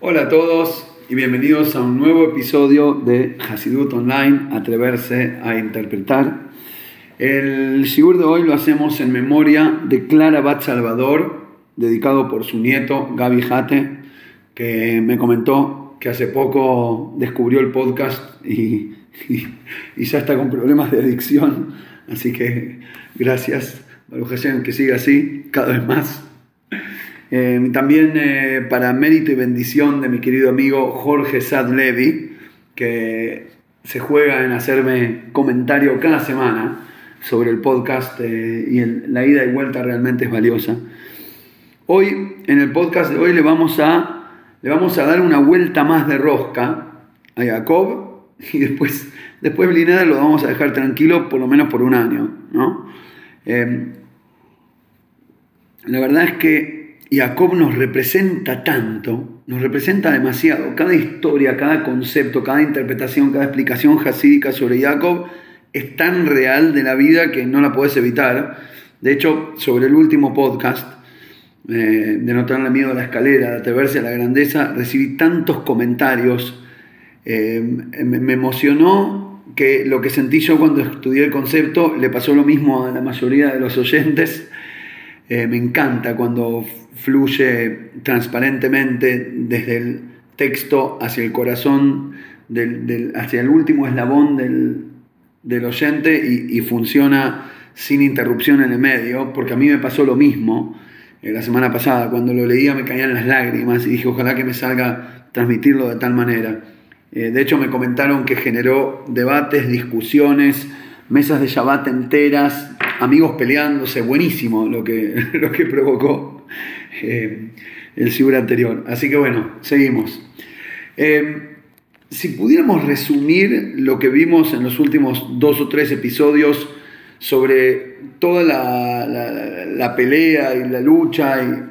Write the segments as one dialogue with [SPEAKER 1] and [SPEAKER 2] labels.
[SPEAKER 1] Hola a todos y bienvenidos a un nuevo episodio de Hasidut Online, Atreverse a Interpretar. El shiur de hoy lo hacemos en memoria de Clara Bat Salvador, dedicado por su nieto Gaby Jate, que me comentó que hace poco descubrió el podcast y, y, ya está con problemas de adicción. Así que gracias, Baruch que siga así cada vez más. Eh, también para mérito y bendición de mi querido amigo Jorge Sad Levy, que se juega en hacerme comentario cada semana sobre el podcast eh, y la ida y vuelta realmente es valiosa. Hoy, en el podcast de hoy, le vamos a, le vamos a dar una vuelta más de rosca a Jacob y después, después lo vamos a dejar tranquilo por lo menos por un año. ¿no? la verdad es que Jacob nos representa tanto, nos representa demasiado. Cada historia, cada concepto, cada interpretación, cada explicación jasídica sobre Jacob es tan real de la vida que no la puedes evitar. De hecho, sobre el último podcast, eh, de no tenerle miedo a la escalera, de atreverse a la grandeza, recibí tantos comentarios. Eh, me emocionó que lo que sentí yo cuando estudié el concepto le pasó lo mismo a la mayoría de los oyentes. Eh, me encanta cuando fluye transparentemente desde el texto hacia el corazón, del, hacia el último eslabón del, oyente y, funciona sin interrupción en el medio, porque a mí me pasó lo mismo eh, la semana pasada, cuando lo leía me caían las lágrimas y dije, ojalá que me salga transmitirlo de tal manera. Eh, de hecho, me comentaron que generó debates, discusiones, mesas de Shabbat enteras, amigos peleándose, buenísimo lo que, lo que provocó. Eh, el Sibur anterior. Así que bueno, seguimos. Eh, si pudiéramos resumir lo que vimos en los últimos dos o tres episodios sobre toda la, pelea y la lucha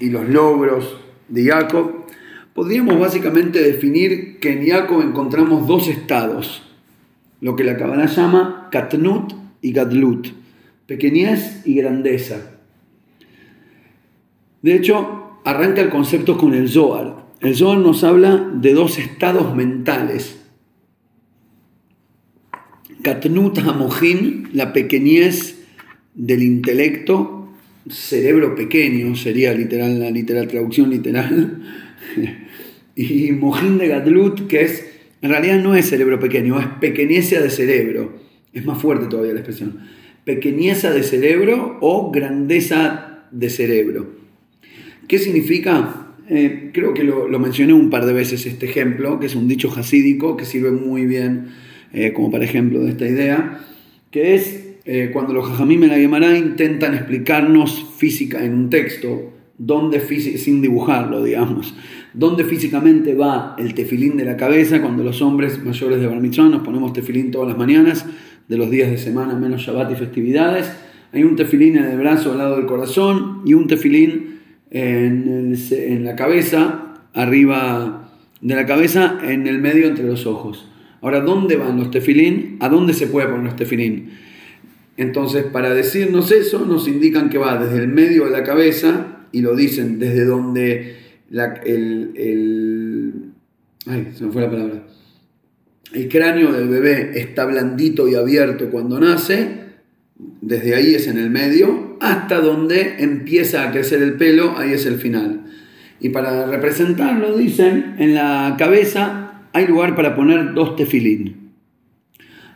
[SPEAKER 1] y, los logros de Jacob, podríamos básicamente definir que en Jacob encontramos dos estados, lo que la Kabbalah llama Katnut y Gadlut, pequeñez y grandeza. De hecho, arranca el concepto con el Zohar. El Zohar nos habla de dos estados mentales. Katnut Hamojin, la pequeñez del intelecto, cerebro pequeño sería literal, la literal, traducción literal. y Mojin de Gadlut, que es, en realidad no es cerebro pequeño, es pequeñeza de cerebro. Es más fuerte todavía la expresión. Pequeñeza de cerebro o grandeza de cerebro. ¿Qué significa? Eh, creo que lo, mencioné un par de veces este ejemplo, que es un dicho jasídico que sirve muy bien eh, como para ejemplo de esta idea, que es eh, cuando los jajamim en la Gemara intentan explicarnos física en un texto, dónde sin dibujarlo, digamos, dónde físicamente va el tefilín de la cabeza cuando los hombres mayores de Bar nos ponemos tefilín todas las mañanas de los días de semana menos Shabbat y festividades. Hay un tefilín en el brazo al lado del corazón y un tefilín en, la cabeza, arriba de la cabeza, en el medio entre los ojos. Ahora, ¿dónde van los tefilín? ¿A dónde se puede poner los tefilín? Entonces, para decirnos eso, nos indican que va desde el medio de la cabeza, y lo dicen desde donde el, el, ay, se me fue la palabra. El cráneo del bebé está blandito y abierto cuando nace, desde ahí es en el medio, hasta donde empieza a crecer el pelo, ahí es el final. Y para representarlo, dicen, en la cabeza hay lugar para poner dos tefilín.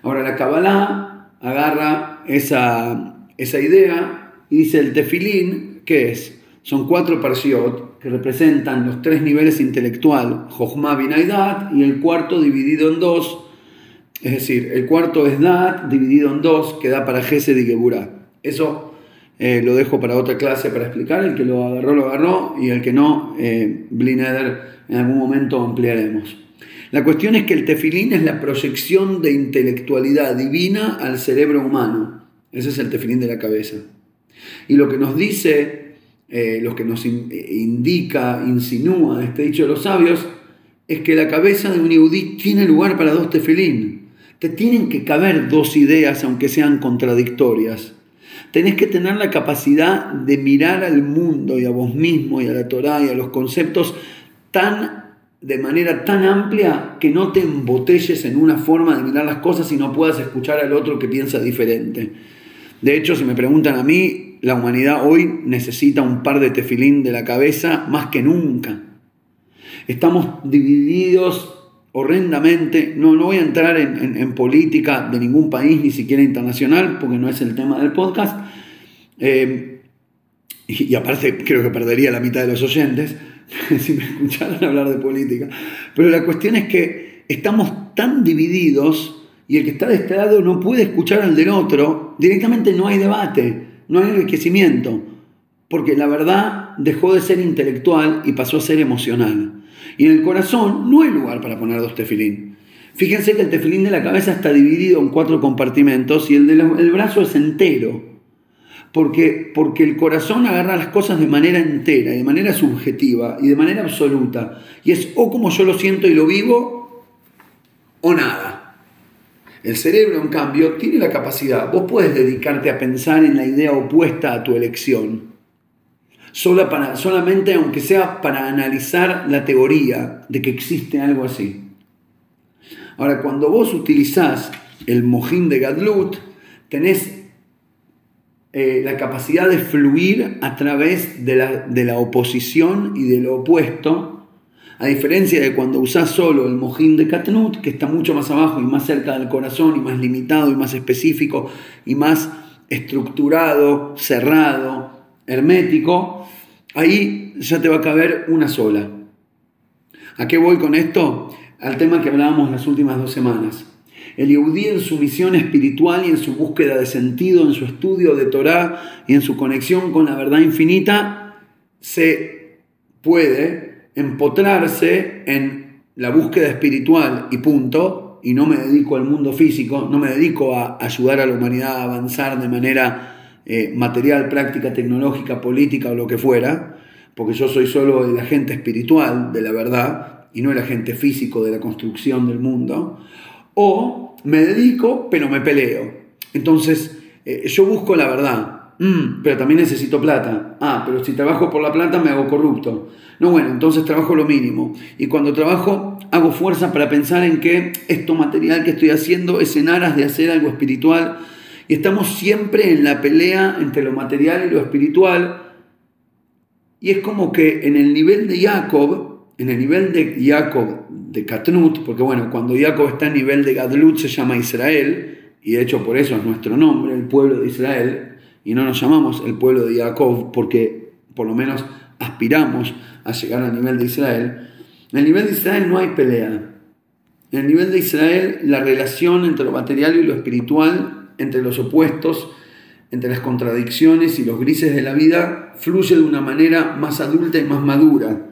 [SPEAKER 1] Ahora la Kabbalah agarra esa, esa idea y dice el tefilín, ¿qué es? Son cuatro parshiot representan los tres niveles intelectual, Jochma, Binaidat, y el cuarto dividido en dos, es decir, el cuarto es Dat dividido en dos, que da para Gesed y Geburah. Eso eh, lo dejo para otra clase para explicar. El que lo agarró, lo agarró, y el que no, eh, en algún momento ampliaremos. La cuestión es que el tefilín es la proyección de intelectualidad divina al cerebro humano. Ese es el tefilín de la cabeza. Y lo que nos dice, eh, lo que nos indica, insinúa este dicho de los sabios, es que la cabeza de un yudí tiene lugar para dos tefilín. Te tienen que caber dos ideas, aunque sean contradictorias. Tenés que tener la capacidad de mirar al mundo y a vos mismo y a la Torá y a los conceptos tan de manera tan amplia que no te embotelles en una forma de mirar las cosas y no puedas escuchar al otro que piensa diferente. De hecho, si me preguntan a mí, la humanidad hoy necesita un par de tefilín de la cabeza más que nunca. Estamos divididos horrendamente. No, no voy a entrar en, política de ningún país, ni siquiera internacional, porque no es el tema del podcast. Eh, y, aparte creo que perdería la mitad de los oyentes si me escucharan hablar de política. Pero la cuestión es que estamos tan divididos y el que está de este lado no puede escuchar al del otro, directamente no hay debate, no hay enriquecimiento, porque la verdad dejó de ser intelectual y pasó a ser emocional. Y en el corazón no hay lugar para poner dos tefilín. Fíjense que el tefilín de la cabeza está dividido en cuatro compartimentos y el del brazo es entero porque, porque el corazón agarra las cosas de manera entera, de manera subjetiva y de manera absoluta. Y es o como yo lo siento y lo vivo, o nada. El cerebro, en cambio, tiene la capacidad, vos puedes dedicarte a pensar en la idea opuesta a tu elección. Para, solamente aunque sea para analizar la teoría de que existe algo así. Ahora, cuando vos utilizás el mojín de Gadlut, tenés eh, la capacidad de fluir a través de la, oposición y de lo opuesto, a diferencia de cuando usás solo el mojín de Katnut, que está mucho más abajo y más cerca del corazón y más limitado y más específico y más estructurado, cerrado, hermético, ahí ya te va a caber una sola. ¿A qué voy con esto? Al tema que hablábamos las últimas dos semanas. El Yehudí en su misión espiritual y en su búsqueda de sentido, en su estudio de Torah y en su conexión con la verdad infinita, se puede empotrarse en la búsqueda espiritual y punto, y no me dedico al mundo físico, no me dedico a ayudar a la humanidad a avanzar de manera eh, material, práctica, tecnológica, política o lo que fuera, porque yo soy solo el agente espiritual de la verdad y no el agente físico de la construcción del mundo, o me dedico, pero me peleo. Entonces, eh, yo busco la verdad, mm, pero también necesito plata. Ah, pero si trabajo por la plata me hago corrupto. No, bueno, entonces trabajo lo mínimo. Y cuando trabajo, hago fuerza para pensar en que esto material que estoy haciendo es en aras de hacer algo espiritual. Y estamos siempre en la pelea entre lo material y lo espiritual. Y es como que en el nivel de Jacob, en el nivel de Jacob, de Katnut, porque bueno, cuando Jacob está en nivel de Gadlut se llama Israel, y de hecho por eso es nuestro nombre, el pueblo de Israel, y no nos llamamos el pueblo de Jacob porque por lo menos aspiramos a llegar al nivel de Israel. En el nivel de Israel no hay pelea. En el nivel de Israel la relación entre lo material y lo espiritual, entre los opuestos, entre las contradicciones y los grises de la vida, fluye de una manera más adulta y más madura.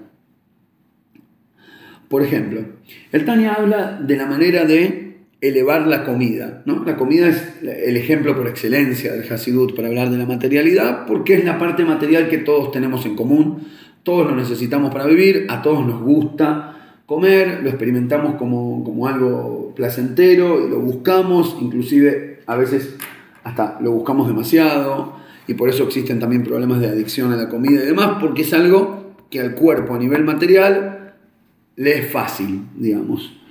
[SPEAKER 1] Por ejemplo, el Tania habla de la manera de elevar la comida. ¿no? La comida es el ejemplo por excelencia del Hasidut para hablar de la materialidad, porque es la parte material que todos tenemos en común, todos lo necesitamos para vivir, a todos nos gusta comer, lo experimentamos como, como algo placentero y lo buscamos, inclusive a veces hasta lo buscamos demasiado y por eso existen también problemas de adicción a la comida y demás, porque es algo que al cuerpo a nivel material le es fácil, digamos.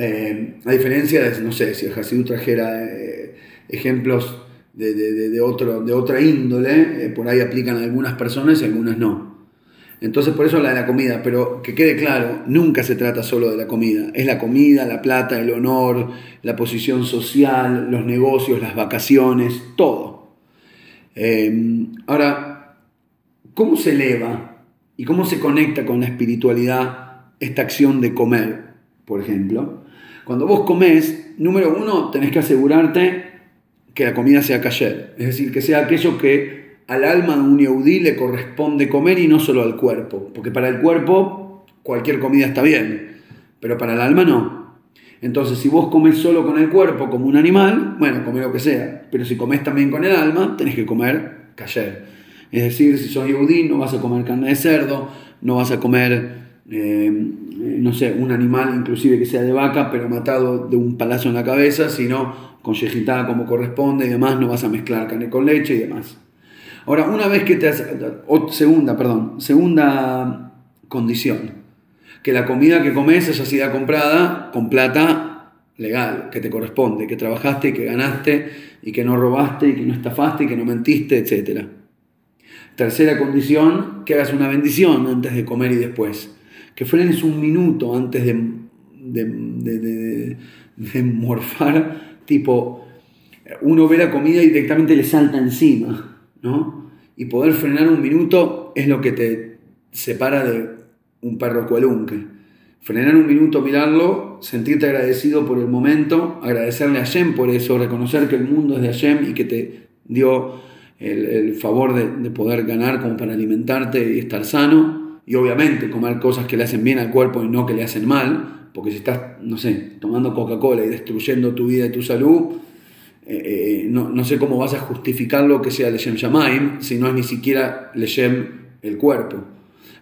[SPEAKER 1] Eh, a diferencia de, no sé, si el Hasidú trajera eh, ejemplos de, otro, de otra índole, eh, por ahí aplican algunas personas y algunas no. Entonces por eso la de la comida, pero que quede claro, nunca se trata solo de la comida. Es la comida, la plata, el honor, la posición social, los negocios, las vacaciones, todo. ahora, ¿cómo se eleva y cómo se conecta con la espiritualidad esta acción de comer, por ejemplo. Cuando vos comés, número uno, tenés que asegurarte que la comida sea kasher, es decir, que sea aquello que al alma de un yehudí le corresponde comer y no solo al cuerpo, porque para el cuerpo cualquier comida está bien, pero para el alma no. Entonces, si vos comes solo con el cuerpo como un animal, bueno, come lo que sea, pero si comes también con el alma, tenés que comer kasher. Es decir, si sos yehudí, no vas a comer carne de cerdo, no vas a comer eh, no sé, un animal inclusive que sea de vaca, pero matado de un palazo en la cabeza, sino con yejitada como corresponde y demás, no vas a mezclar carne con leche y demás. Ahora, una vez que te has, segunda, perdón, segunda condición, que la comida que comes haya sido comprada con plata legal, que te corresponde, que trabajaste y que ganaste y que no robaste y que no estafaste y que no mentiste, etc. Tercera condición, que hagas una bendición antes de comer y después. Que frenes un minuto antes de, de, de morfar, tipo, uno ve la comida y directamente le salta encima, ¿no? Y poder frenar un minuto es lo que te separa de un perro cuelunque. Frenar un minuto, mirarlo, sentirte agradecido por el momento, agradecerle a Hashem por eso, reconocer que el mundo es de Hashem y que te dio el, favor de, de, poder ganar como para alimentarte y estar sano. Y obviamente comer cosas que le hacen bien al cuerpo y no que le hacen mal, porque si estás, no sé, tomando Coca-Cola y destruyendo tu vida y tu salud, eh, eh, no, sé cómo vas a justificar lo que sea Leshem Shamaim si no es ni siquiera Leshem el cuerpo.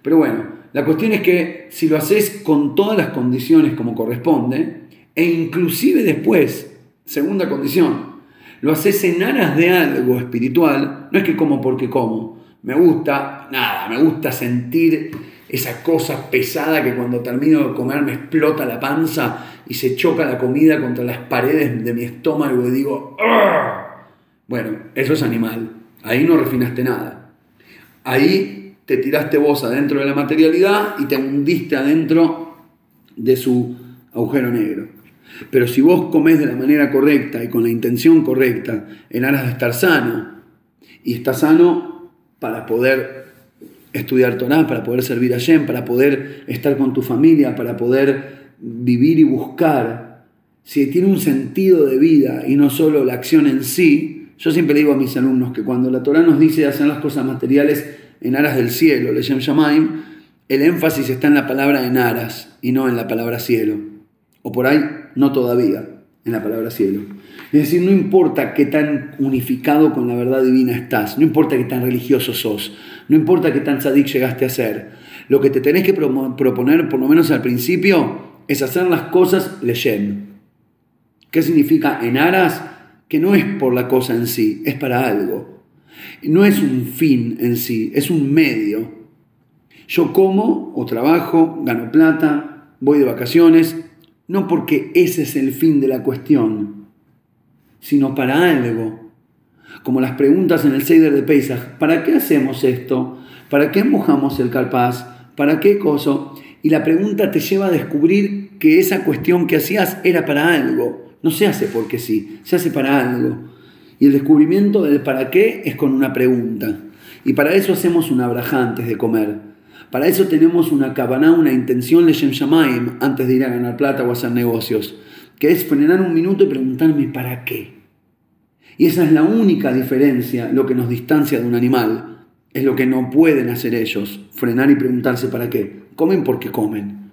[SPEAKER 1] Pero bueno, la cuestión es que si lo haces con todas las condiciones como corresponde, e inclusive después, segunda condición, lo haces en aras de algo espiritual, no es que como porque como, me gusta, nada, me gusta sentir esa cosa pesada que cuando termino de comer me explota la panza y se choca la comida contra las paredes de mi estómago y digo, bueno, eso es animal, ahí no refinaste nada. Ahí te tiraste vos adentro de la materialidad y te hundiste adentro de su agujero negro. Pero si vos comés de la manera correcta y con la intención correcta, en aras de estar sano, y estás sano para poder estudiar Torah, para poder servir a Shem, para poder estar con tu familia, para poder vivir y buscar, si tiene un sentido de vida y no solo la acción en sí, yo siempre digo a mis alumnos que cuando la Torah nos dice hacer las cosas materiales en aras del cielo, le el énfasis está en la palabra en aras y no en la palabra cielo. O por ahí, no todavía, en la palabra cielo. Es decir, no importa qué tan unificado con la verdad divina estás, no importa qué tan religioso sos, no importa qué tan sadik llegaste a ser. Lo que te tenés que proponer, por lo menos al principio, es hacer las cosas leyendo. ¿Qué significa en aras? Que no es por la cosa en sí, es para algo. No es un fin en sí, es un medio. Yo como o trabajo, gano plata, voy de vacaciones, no porque ese es el fin de la cuestión, sino para algo. Como las preguntas en el Seider de Pesach, ¿para qué hacemos esto? ¿Para qué mojamos el carpaz? ¿Para qué coso? Y la pregunta te lleva a descubrir que esa cuestión que hacías era para algo. No se hace porque sí, se hace para algo. Y el descubrimiento del para qué es con una pregunta. Y para eso hacemos un abraja antes de comer. Para eso tenemos una cabana, una intención Leshem Shamaim antes de ir a ganar plata o hacer negocios. Que es frenar un minuto y preguntarme para qué. Y esa es la única diferencia, lo que nos distancia de un animal. Es lo que no pueden hacer ellos, frenar y preguntarse para qué. Comen porque comen.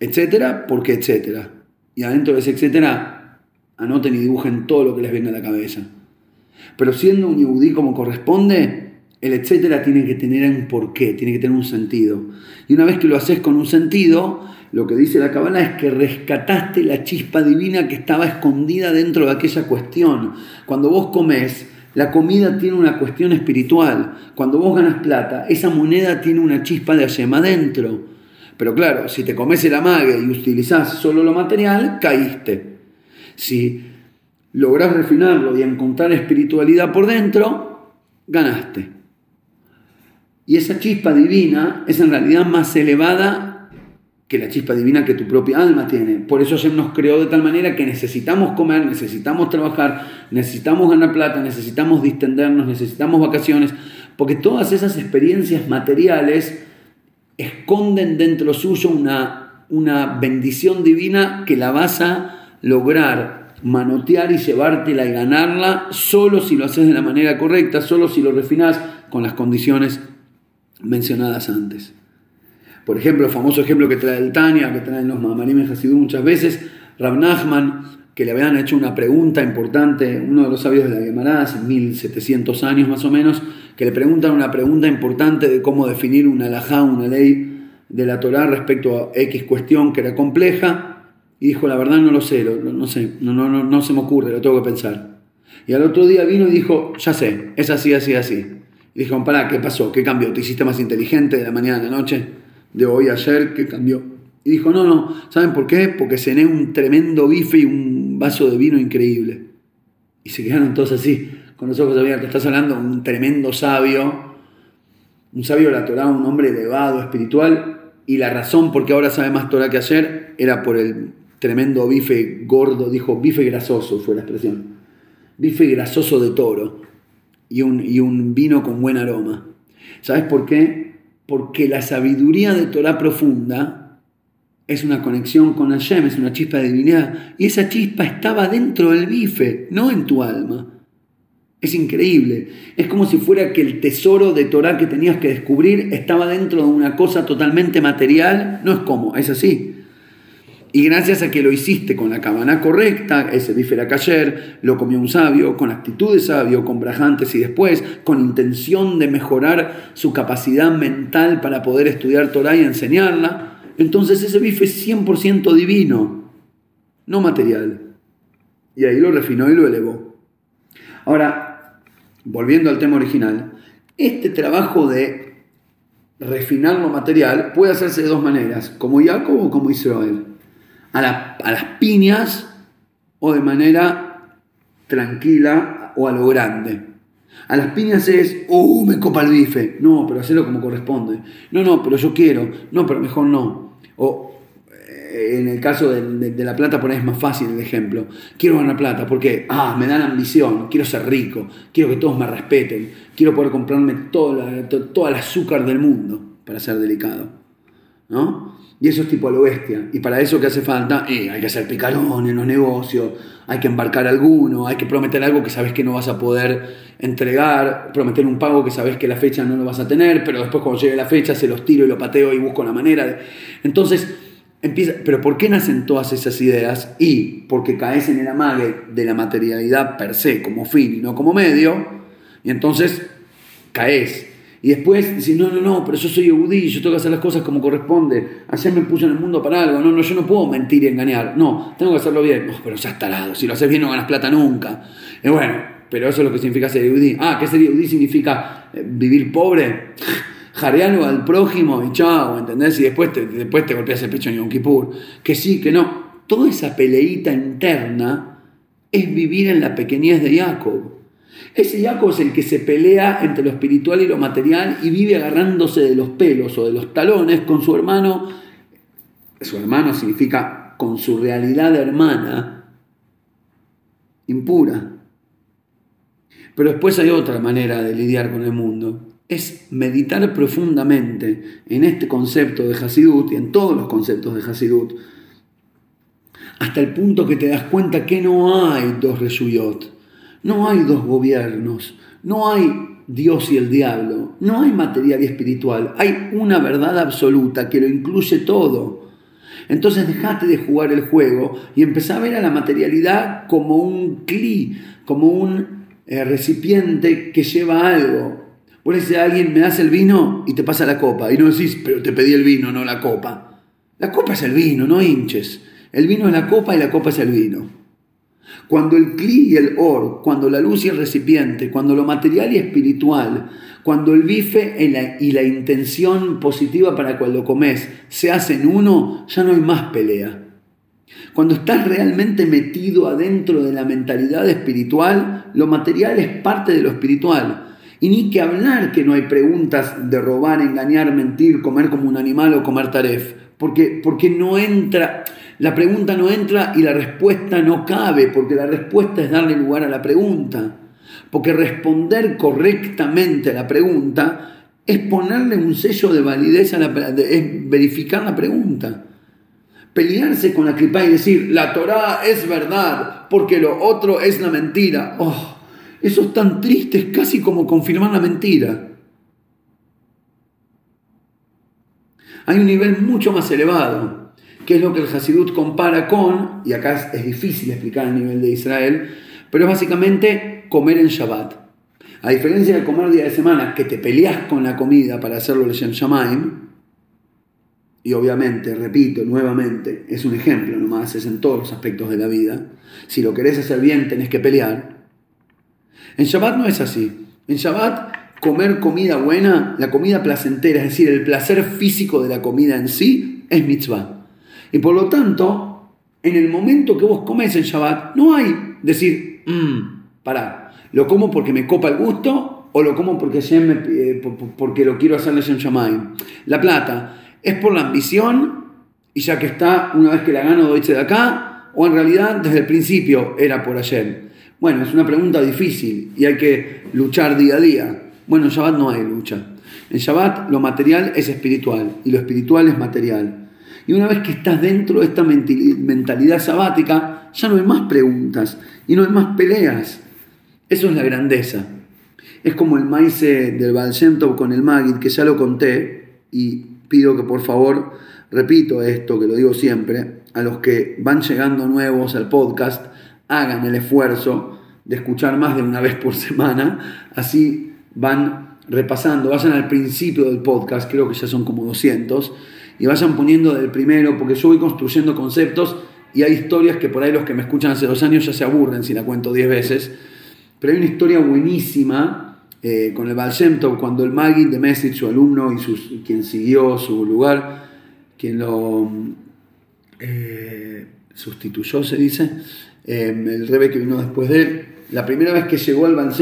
[SPEAKER 1] Etcétera, porque etcétera. Y adentro de ese etcétera, anoten y dibujen todo lo que les venga a la cabeza. Pero siendo un yudí como corresponde, el etcétera tiene que tener un porqué, tiene que tener un sentido. Y una vez que lo haces con un sentido, lo que dice la cabana es que rescataste la chispa divina que estaba escondida dentro de aquella cuestión. Cuando vos comes, la comida tiene una cuestión espiritual. Cuando vos ganas plata, esa moneda tiene una chispa de Hashem adentro. Pero claro, si te comes el amague y utilizás solo lo material, caíste. Si lográs refinarlo y encontrar espiritualidad por dentro, ganaste. Y esa chispa divina es en realidad más elevada que la chispa divina que tu propia alma tiene. Por eso Hashem nos creó de tal manera que necesitamos comer, necesitamos trabajar, necesitamos ganar plata, necesitamos distendernos, necesitamos vacaciones, porque todas esas experiencias materiales esconden dentro suyo una, una bendición divina que la vas a lograr manotear y llevártela y ganarla solo si lo haces de la manera correcta, solo si lo refinas con las condiciones mencionadas antes. Por ejemplo, el famoso ejemplo que trae el Tania, que traen los Mamarim Hasidú muchas veces, Rab Nachman, que le habían hecho una pregunta importante, uno de los sabios de la Gemara, hace 1700 años más o menos, que le preguntan una pregunta importante de cómo definir una alajá, una ley de la Torá respecto a X cuestión que era compleja, y dijo, la verdad no lo sé, no, sé, no, no, no, no se me ocurre, lo tengo que pensar. Y al otro día vino y dijo, ya sé, es así, así, así. Y dijo, pará, ¿qué pasó? ¿Qué cambió? ¿Te hiciste más inteligente de la mañana a la noche? De hoy, ayer, que cambió. Y dijo, no, no, ¿saben por qué? Porque cené un tremendo bife y un vaso de vino increíble. Y se quedaron todos así, con los ojos abiertos. Estás hablando de un tremendo sabio, un sabio de la Torah, un hombre elevado, espiritual, y la razón por qué ahora sabe más Torah que ayer era por el tremendo bife gordo, dijo bife grasoso fue la expresión, bife grasoso de toro y un, y un vino con buen aroma. ¿Sabes por qué? Porque la sabiduría de Torah profunda es una conexión con Hashem, es una chispa de divinidad, y esa chispa estaba dentro del bife, no en tu alma. Es increíble. Es como si fuera que el tesoro de Torah que tenías que descubrir estaba dentro de una cosa totalmente material. No es como, es así. Y gracias a que lo hiciste con la cabana correcta, ese bife era cayer, lo comió un sabio, con actitud de sabio, con brajantes y después, con intención de mejorar su capacidad mental para poder estudiar Torah y enseñarla, entonces ese bife es 100% divino, no material. Y ahí lo refinó y lo elevó. Ahora, volviendo al tema original, este trabajo de refinar lo material puede hacerse de dos maneras, como Jacob o como Israel. A, las piñas o de manera tranquila o a lo grande. A las piñas es, ¡uh, me copa el bife! No, pero hacerlo como corresponde. No, no, pero yo quiero. No, pero mejor no. O en el caso de, la plata, por ahí es más fácil el ejemplo. Quiero ganar plata porque, ah, me dan ambición, quiero ser rico, quiero que todos me respeten, quiero poder comprarme todo, todo el azúcar del mundo para ser delicado. ¿No? Y eso es tipo lo bestia. Y para eso que hace falta, eh, hay que hacer picarón en los negocios, hay que embarcar alguno, hay que prometer algo que sabes que no vas a poder entregar, prometer un pago que sabes que la fecha no lo vas a tener, pero después cuando llegue la fecha se los tiro y lo pateo y busco la manera. De... Entonces, pero ¿por qué nacen todas esas ideas? Y porque caes en el amague de la materialidad per se como fin y no como medio, y entonces caes. Y después dices, no, no, no, pero yo soy eudí, yo tengo que hacer las cosas como corresponde. Ayer me puso en el mundo para algo. No, no, yo no puedo mentir y engañar. No, tengo que hacerlo bien. No, pero ya está lado. Si lo haces bien no ganas plata nunca. Y bueno, pero eso es lo que significa ser eudí. Ah, ¿qué ser eudí significa eh, vivir pobre? jarealo al prójimo y chao, ¿entendés? Y después te, después te golpeas el pecho en Yom Kippur. Que sí, que no. Toda esa peleita interna es vivir en la pequeñez de Jacob. Ese Jacob es el que se pelea entre lo espiritual y lo material y vive agarrándose de los pelos o de los talones con su hermano. Su hermano significa con su realidad hermana impura. Pero después hay otra manera de lidiar con el mundo es meditar profundamente en este concepto de Hasidut y en todos los conceptos de Hasidut, hasta el punto que te das cuenta que no hay dos Reshuyot, no hay dos gobiernos, no hay Dios y el diablo, no hay material y espiritual, hay una verdad absoluta que lo incluye todo. Entonces dejate de jugar el juego y empezá a ver a la materialidad como un cli, como un eh, recipiente que lleva algo, dices a alguien, me das el vino y te pasa la copa. Y no decís, pero te pedí el vino, no la copa. La copa es el vino, no hinches. El vino es la copa y la copa es el vino. Cuando el cli y el or, cuando la luz y el recipiente, cuando lo material y espiritual, cuando el bife y la, intención positiva para cuando comes se hacen uno, ya no hay más pelea. Cuando estás realmente metido adentro de la mentalidad espiritual, lo material es parte de lo espiritual. Y ni que hablar que no hay preguntas de robar, engañar, mentir, comer como un animal o comer taref. Porque, porque no entra, la pregunta no entra y la respuesta no cabe, porque la respuesta es darle lugar a la pregunta. Porque responder correctamente a la pregunta es ponerle un sello de validez a la es verificar la pregunta. Pelearse con la clipa y decir, la Torah es verdad, porque lo otro es la mentira. Oh, eso es tan triste, es casi como confirmar la mentira. Hay un nivel mucho más elevado, es lo que el Hasidut compara con, y acá es difícil explicar el nivel de Israel, pero es básicamente comer en Shabbat. A diferencia de comer día de semana, que te peleas con la comida para hacerlo el Shem Shamaim, y obviamente, repito nuevamente, es un ejemplo nomás, es en todos los aspectos de la vida. Si lo querés hacer bien, tenés que pelear. En Shabbat no es así. En Shabbat comer comida buena, la comida placentera, es decir, el placer físico de la comida en sí, es mitzvah. Y por lo tanto, en el momento que vos comes en Shabbat, no hay decir, mmm, pará, lo como porque me copa el gusto o lo como porque, eh, porque lo quiero hacerle en Shamayim. La plata, ¿es por la ambición y ya que está, una vez que la gano, doy de acá? ¿O en realidad desde el principio era por ayer? Bueno, es una pregunta difícil y hay que luchar día a día. Bueno, en Shabbat no hay lucha. En Shabbat lo material es espiritual y lo espiritual es material. Y una vez que estás dentro de esta mentalidad sabática, ya no hay más preguntas y no hay más peleas. Eso es la grandeza. Es como el maíz del Baal con el Magid, que ya lo conté, y pido que por favor repito esto, que lo digo siempre, a los que van llegando nuevos al podcast, hagan el esfuerzo de escuchar más de una vez por semana, así van repasando, vayan al principio del podcast, creo que ya son como 200, y vayan poniendo del primero, porque yo voy construyendo conceptos y hay historias que por ahí los que me escuchan hace dos años ya se aburren si la cuento 10 veces, pero hay una historia buenísima eh, con el Baal cuando el Magid de Message, su alumno y quien siguió su lugar, quien lo eh, sustituyó, se dice, eh, el rebe que vino después de él, la primera vez que llegó al Baal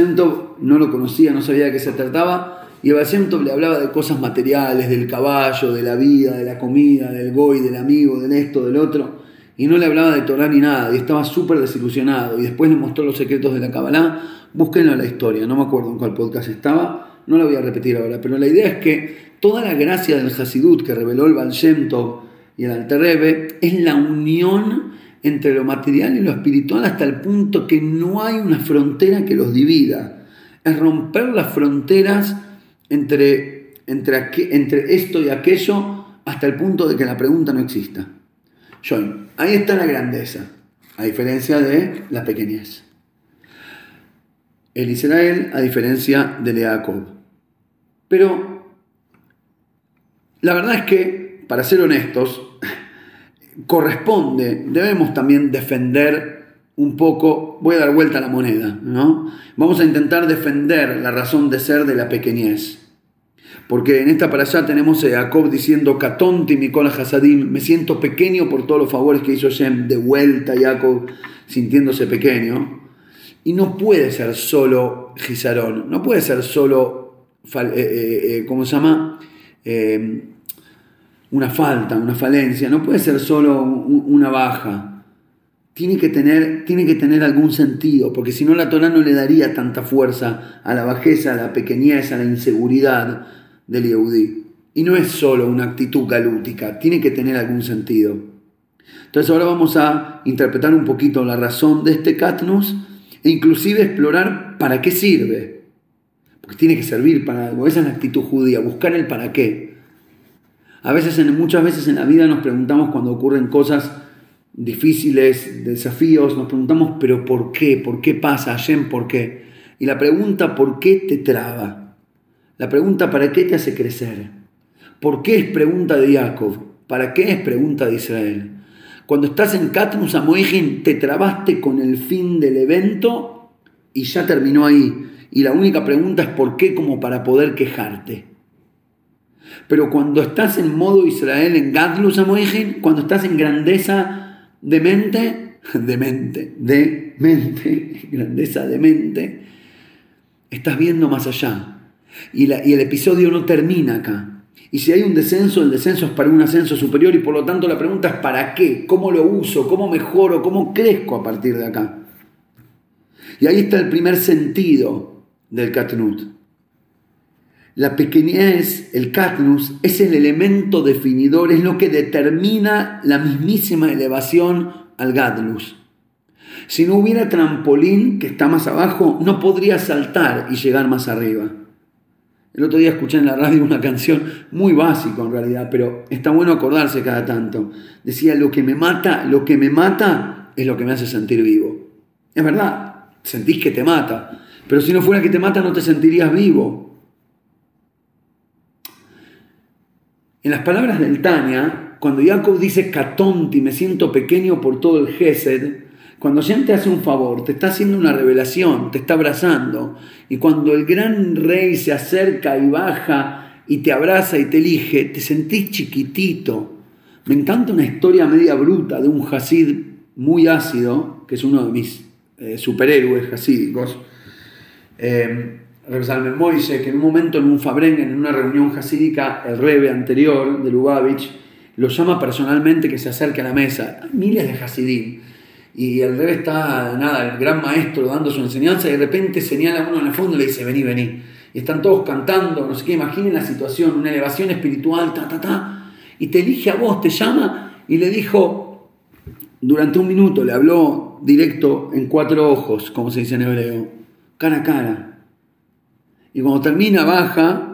[SPEAKER 1] no lo conocía, no sabía de qué se trataba, y el le hablaba de cosas materiales, del caballo, de la vida, de la comida, del goy, del amigo, del esto, del otro. Y no le hablaba de Torah ni nada, y estaba súper desilusionado. Y después le mostró los secretos de la Kabbalah. Búsquenlo en la historia, no me acuerdo en cuál podcast estaba, no lo voy a repetir ahora. Pero la idea es que toda la gracia del Hasidut que reveló el Baal y el Alter es la unión entre lo material y lo espiritual hasta el punto que no hay una frontera que los divida. Es romper las fronteras entre, entre, entre esto y aquello hasta el punto de que la pregunta no exista. John, ahí está la grandeza, a diferencia de la pequeñez. El Israel, a diferencia de Jacob. Pero la verdad es que, para ser honestos, corresponde, debemos también defender un poco, voy a dar vuelta a la moneda, ¿no? Vamos a intentar defender la razón de ser de la pequeñez. Porque en esta para allá tenemos a Jacob diciendo, Katonti Mikola Hasadim, me siento pequeño por todos los favores que hizo Shem, de vuelta Jacob sintiéndose pequeño. Y no puede ser solo Gizarón, no puede ser solo, eh, eh, eh, ¿cómo se llama? una falta, una falencia, no puede ser solo una baja. Tiene que, tener, tiene que tener algún sentido, porque si no la Torah no le daría tanta fuerza a la bajeza, a la pequeñez, a la inseguridad del Yehudi. Y no es solo una actitud galútica, tiene que tener algún sentido. Entonces ahora vamos a interpretar un poquito la razón de este Katnus e inclusive explorar para qué sirve. Porque tiene que servir para algo. Esa es la actitud judía, buscar el para qué. A veces, muchas veces en la vida nos preguntamos cuando ocurren cosas difíciles, desafíos, nos preguntamos, pero ¿por qué? ¿Por qué pasa? Hashem, ¿por qué? Y la pregunta, ¿por qué te traba? La pregunta ¿para qué te hace crecer? ¿Por qué es pregunta de Jacob? ¿Para qué es pregunta de Israel? Cuando estás en Katnus Amoijin, te trabaste con el fin del evento y ya terminó ahí. Y la única pregunta es ¿por qué? como para poder quejarte. Pero cuando estás en modo Israel, en Gadlus Amoijin, cuando estás en grandeza de mente, de mente, de mente, grandeza de mente, estás viendo más allá. Y, el episodio no termina acá. Y si hay un descenso, el descenso es para un ascenso superior y por lo tanto la pregunta es ¿para qué? ¿Cómo lo uso? ¿Cómo mejoro? ¿Cómo crezco a partir de acá? Y ahí está el primer sentido del Katnut. La pequeñez, el Katnus, es el elemento definidor, es lo que determina la mismísima elevación al Gadlus. Si no hubiera trampolín que está más abajo, no podría saltar y llegar más arriba. El otro día escuché en la radio una canción muy básica en realidad, pero está bueno acordarse cada tanto. Decía, lo que me mata, lo que me mata es lo que me hace sentir vivo. Es verdad, sentís que te mata, pero si no fuera que te mata no te sentirías vivo. En las palabras del Tania, cuando Jacob dice Catonti, me siento pequeño por todo el Gesed, Cuando Hashem te hace un favor, te está haciendo una revelación, te está abrazando. Y cuando el gran rey se acerca y baja y te abraza y te elige, te sentís chiquitito. Me encanta una historia media bruta de un Hasid muy ácido, que es uno de mis eh, superhéroes hasídicos. Eh, Moise, que en un momento en un Fabren, en una reunión hasídica, el rebe anterior de Lubavitch, lo llama personalmente que se acerque a la mesa. Hay miles de hasidim. Y el rebe está, nada, el gran maestro dando su enseñanza y de repente señala a uno en el fondo y le dice, vení, vení. Y están todos cantando, no sé qué, imaginen la situación, una elevación espiritual, ta, ta, ta. Y te elige a vos, te llama y le dijo, durante un minuto le habló directo en cuatro ojos, como se dice en hebreo, cara a cara. Y cuando termina, baja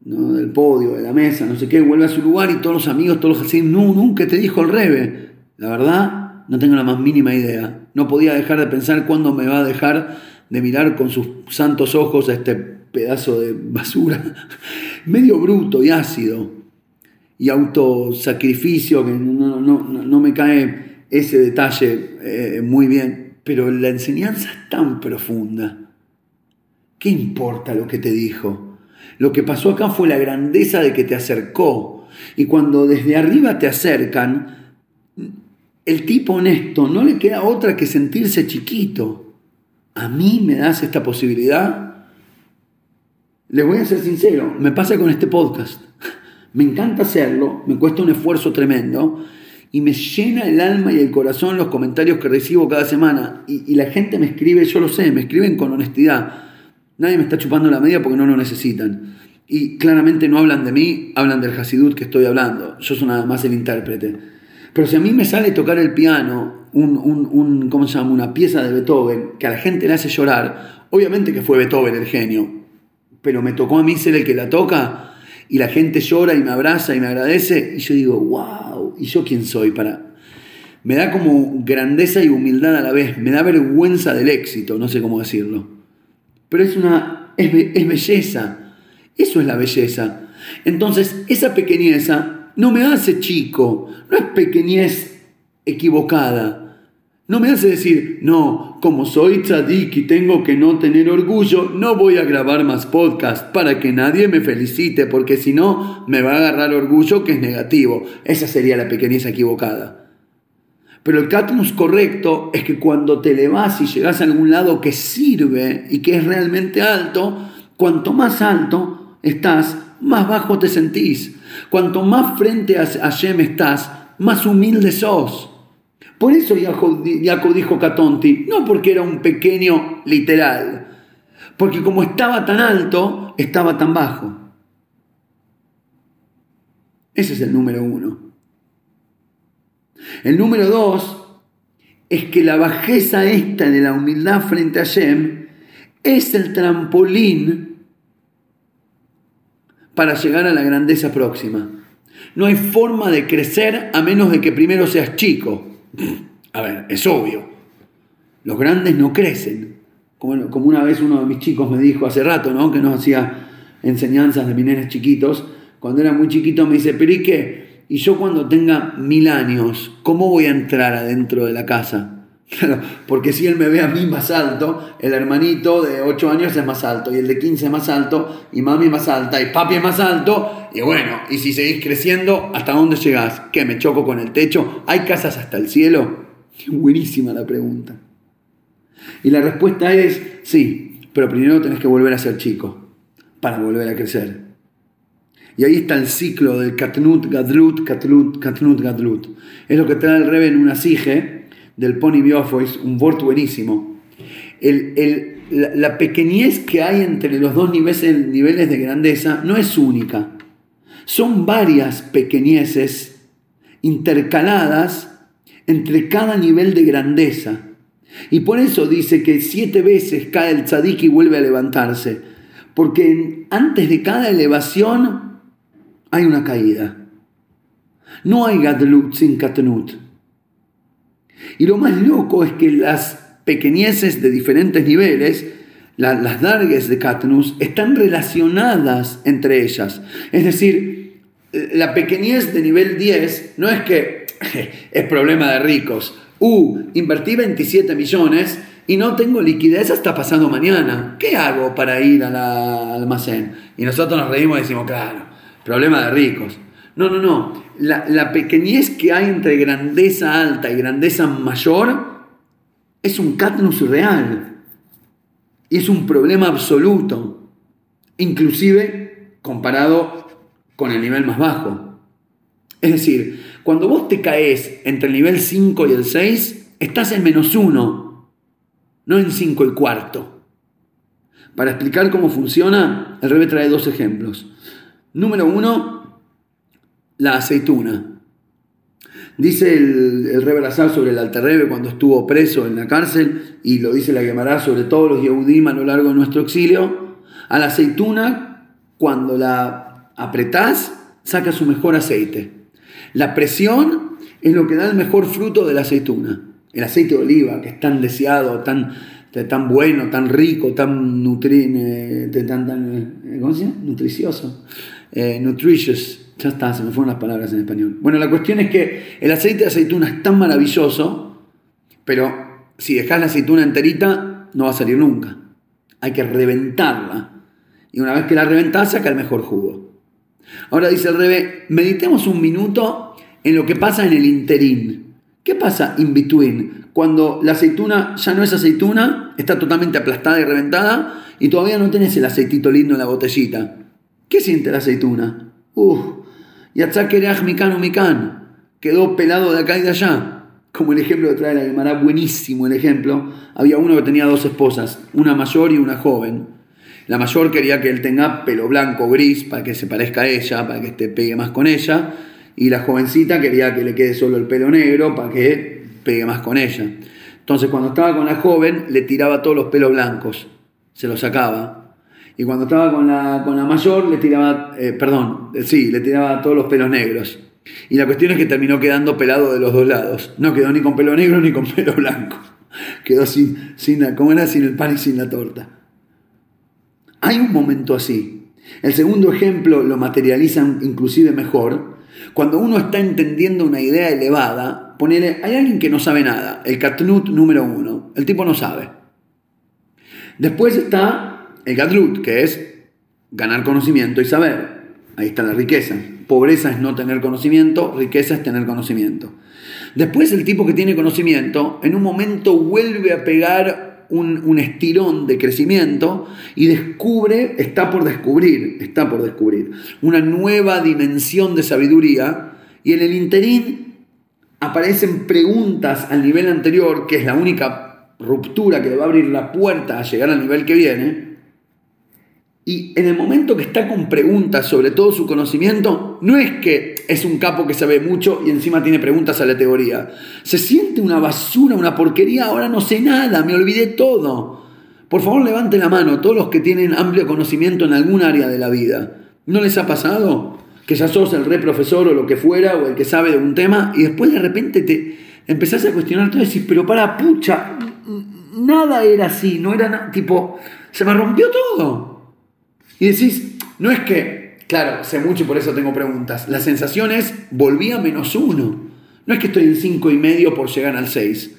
[SPEAKER 1] del podio, de la mesa, no sé qué, vuelve a su lugar y todos los amigos, todos los así, no, nunca te dijo el rebe. La verdad, no tengo la más mínima idea. No podía dejar de pensar cuándo me va a dejar de mirar con sus santos ojos a este pedazo de basura, medio bruto y ácido, y autosacrificio, que no, no, no me cae ese detalle eh, muy bien, pero la enseñanza es tan profunda. ¿Qué importa lo que te dijo? Lo que pasó acá fue la grandeza de que te acercó. Y cuando desde arriba te acercan, el tipo honesto no le queda otra que sentirse chiquito. ¿A mí me das esta posibilidad? Les voy a ser sincero, me pasa con este podcast. Me encanta hacerlo, me cuesta un esfuerzo tremendo y me llena el alma y el corazón los comentarios que recibo cada semana. Y, y la gente me escribe, yo lo sé, me escriben con honestidad Nadie me está chupando la media porque no lo necesitan. Y claramente no hablan de mí, hablan del Hasidut que estoy hablando. Yo soy nada más el intérprete. Pero si a mí me sale tocar el piano, un, un, ¿cómo se llama? una pieza de Beethoven, que a la gente le hace llorar, obviamente que fue Beethoven el genio, pero me tocó a mí ser el que la toca y la gente llora y me abraza y me agradece y yo digo, wow, ¿y yo quién soy para...? Me da como grandeza y humildad a la vez, me da vergüenza del éxito, no sé cómo decirlo pero es una es, belleza. Eso es la belleza. Entonces, esa pequeñeza no me hace chico, no es pequeñez equivocada. No me hace decir, no, como soy tzadik y tengo que no tener orgullo, no voy a grabar más podcast para que nadie me felicite, porque si no, me va a agarrar orgullo que es negativo. Esa sería la pequeñez equivocada. Pero el catmus correcto es que cuando te elevas y llegas a algún lado que sirve y que es realmente alto, cuanto más alto estás, más bajo te sentís. Cuanto más frente a Hashem estás, más humilde sos. Por eso Jacob dijo Catonti, no porque era un pequeño literal, porque como estaba tan alto, estaba tan bajo. Ese es el número uno. El número dos es que la bajeza esta de la humildad frente a Shem es el trampolín para llegar a la grandeza próxima. No hay forma de crecer a menos de que primero seas chico. A ver, es obvio. Los grandes no crecen. Como, una vez uno de mis chicos me dijo hace rato, ¿no? Que nos hacía enseñanzas de mineros chiquitos. Cuando era muy chiquito me dice, pero ¿y qué? Y yo cuando tenga mil años, ¿cómo voy a entrar adentro de la casa? porque si él me ve a mí más alto, el hermanito de 8 años es más alto, y el de 15 es más alto, y mami es más alta, y papi es más alto, y bueno, y si seguís creciendo, ¿hasta dónde llegás? ¿Que me choco con el techo? ¿Hay casas hasta el cielo? Buenísima la pregunta. Y la respuesta es sí, pero primero tenés que volver a ser chico para volver a crecer. Y ahí está el ciclo del Katnut, Gadlut, Katnut, Katnut, Gadlut. Es lo que trae el Rebe en una sige del Pony Biofois, un vort buenísimo. la, pequeñez que hay entre los dos niveles, niveles de grandeza no es única. Son varias pequeñeces intercaladas entre cada nivel de grandeza. Y por eso dice que siete veces cae el tzadik y vuelve a levantarse. Porque antes de cada elevación hay una caída. No hay Gadlut sin Katnut. Y lo más loco es que las pequeñeces de diferentes niveles, las dargues de Katnus, están relacionadas entre ellas. Es decir, la pequeñez de nivel 10 no es que es problema de ricos, Uh, invertí 27 millones y no tengo liquidez hasta pasado mañana. ¿Qué hago para ir al almacén? Y nosotros nos reímos y decimos, claro, problema de ricos. No, no, no. La, pequeñez que hay entre grandeza alta y grandeza mayor es un catnus real. Y es un problema absoluto. Inclusive comparado con el nivel más bajo. Es decir, cuando vos te caes entre el nivel 5 y el 6, estás en menos 1, no en 5 y cuarto. Para explicar cómo funciona, el Rebe trae dos ejemplos. Número uno, la aceituna. Dice el, el sobre el Alter cuando estuvo preso en la cárcel, y lo dice la Gemara sobre todos los Yehudim a lo largo de nuestro exilio, a la aceituna, cuando la apretás, saca su mejor aceite. La presión es lo que da el mejor fruto de la aceituna. El aceite de oliva, que es tan deseado, tan, tan bueno, tan rico, tan, nutri, eh, tan, tan eh, ¿cómo se llama? nutricioso, eh, nutritious. Ya está, se me fueron las palabras en español. Bueno, la cuestión es que el aceite de aceituna es tan maravilloso, pero si dejas la aceituna enterita, no va a salir nunca. Hay que reventarla. Y una vez que la reventás, saca el mejor jugo. Ahora dice el Rebe, meditemos un minuto en lo que pasa en el interín. ¿Qué pasa in between? Cuando la aceituna ya no es aceituna, está totalmente aplastada y reventada y todavía no tenés el aceitito lindo en la botellita. ¿Qué siente la aceituna? Uf, Yatzakereach mikan mikan. Quedó pelado de acá y de allá. Como el ejemplo que trae la Gemara, buenísimo el ejemplo. Había uno que tenía dos esposas, una mayor y una joven. La mayor quería que él tenga pelo blanco, gris, para que se parezca a ella, para que esté pegue más con ella. Y la jovencita quería que le quede solo el pelo negro para que pegue más con ella. Entonces cuando estaba con la joven le tiraba todos los pelos blancos, se los sacaba. Y cuando estaba con la, con la mayor le tiraba, eh, perdón, eh, sí, le tiraba todos los pelos negros. Y la cuestión es que terminó quedando pelado de los dos lados. No quedó ni con pelo negro ni con pelo blanco. Quedó sin, sin, ¿cómo era? Sin el pan y sin la torta. Hay un momento así. El segundo ejemplo lo materializan inclusive mejor. Cuando uno está entendiendo una idea elevada, ponele, hay alguien que no sabe nada, el Katnut número uno, el tipo no sabe. Después está el Gadlut, que es ganar conocimiento y saber. Ahí está la riqueza. Pobreza es no tener conocimiento, riqueza es tener conocimiento. Después el tipo que tiene conocimiento, en un momento vuelve a pegar un, estirón de crecimiento y descubre, está por descubrir, está por descubrir una nueva dimensión de sabiduría y en el interín aparecen preguntas al nivel anterior, que es la única ruptura que va a abrir la puerta a llegar al nivel que viene, y en el momento que está con preguntas sobre todo su conocimiento, no es que es un capo que sabe mucho y encima tiene preguntas a la teoría. Se siente una basura, una porquería, ahora no sé nada, me olvidé todo. Por favor, levante la mano todos los que tienen amplio conocimiento en algún área de la vida. ¿No les ha pasado que ya sos el re profesor o lo que fuera o el que sabe de un tema y después de repente te empezás a cuestionar todo y decís, pero para pucha, nada era así, no era tipo, se me rompió todo. Y decís, no es que, claro, sé mucho y por eso tengo preguntas. La sensación es, volví a menos uno. No es que estoy en cinco y medio por llegar al seis.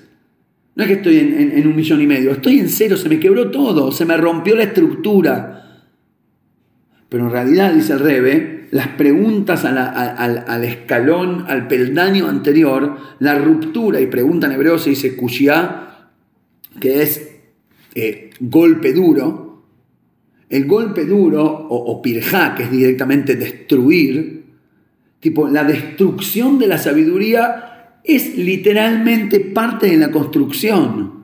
[SPEAKER 1] No es que estoy en, un millón y medio. Estoy en cero, se me quebró todo, se me rompió la estructura. Pero en realidad, dice el Rebe, las preguntas al, escalón, al peldaño anterior, la ruptura, y pregunta en hebreo se dice kushia, que es eh, golpe duro, el golpe duro o, pirja, que es directamente destruir, tipo la destrucción de la sabiduría es literalmente parte de la construcción.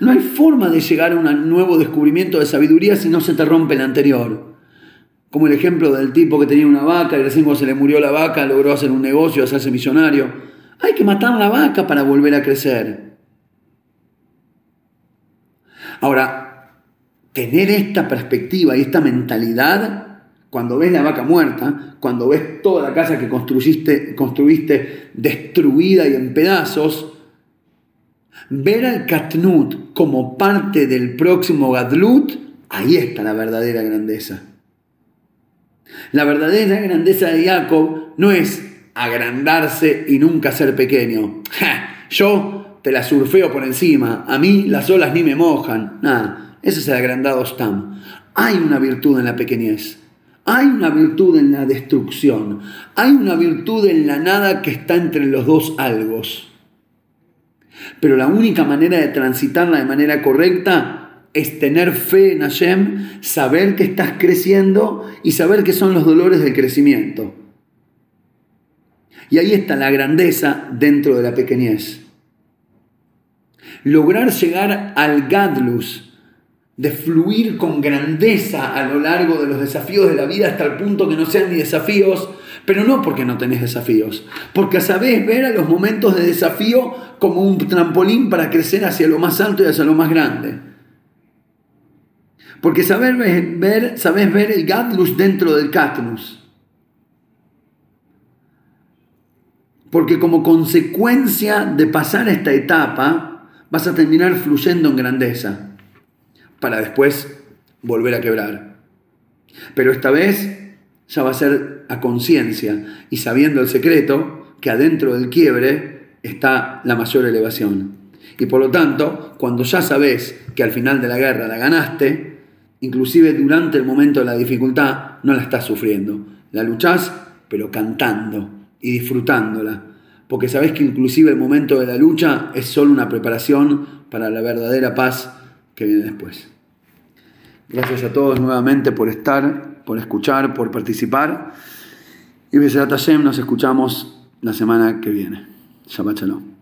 [SPEAKER 1] No hay forma de llegar a un nuevo descubrimiento de sabiduría si no se te rompe el anterior. Como el ejemplo del tipo que tenía una vaca y recién cuando se le murió la vaca logró hacer un negocio, hacerse millonario. Hay que matar la vaca para volver a crecer. Ahora, tener esta perspectiva y esta mentalidad, cuando ves la vaca muerta, cuando ves toda la casa que construiste, construiste destruida y en pedazos, ver al Katnut como parte del próximo Gadlut, ahí está la verdadera grandeza. La verdadera grandeza de Jacob no es agrandarse y nunca ser pequeño. yo te la surfeo por encima, a mí las olas ni me mojan. Nada, ese es el agrandado Stam. Hay una virtud en la pequeñez. Hay una virtud en la destrucción. Hay una virtud en la nada que está entre los dos algos. Pero la única manera de transitarla de manera correcta es tener fe en Hashem, saber que estás creciendo y saber que son los dolores del crecimiento. Y ahí está la grandeza dentro de la pequeñez. Lograr llegar al Gadlus, de fluir con grandeza a lo largo de los desafíos de la vida hasta el punto que no sean ni desafíos, pero no porque no tenés desafíos, porque sabés ver a los momentos de desafío como un trampolín para crecer hacia lo más alto y hacia lo más grande. Porque sabés ver, sabés ver el Gadlus dentro del Katnus. Porque como consecuencia de pasar esta etapa, vas a terminar fluyendo en grandeza para después volver a quebrar. Pero esta vez ya va a ser a conciencia y sabiendo el secreto que adentro del quiebre está la mayor elevación. Y por lo tanto, cuando ya sabes que al final de la guerra la ganaste, inclusive durante el momento de la dificultad, no la estás sufriendo. La luchás, pero cantando y disfrutándola. Porque sabes que inclusive el momento de la lucha es solo una preparación para la verdadera paz que viene después. Gracias a todos nuevamente por estar, por escuchar, por participar. Y Beserat Hashem nos escuchamos la semana que viene. Shabbat.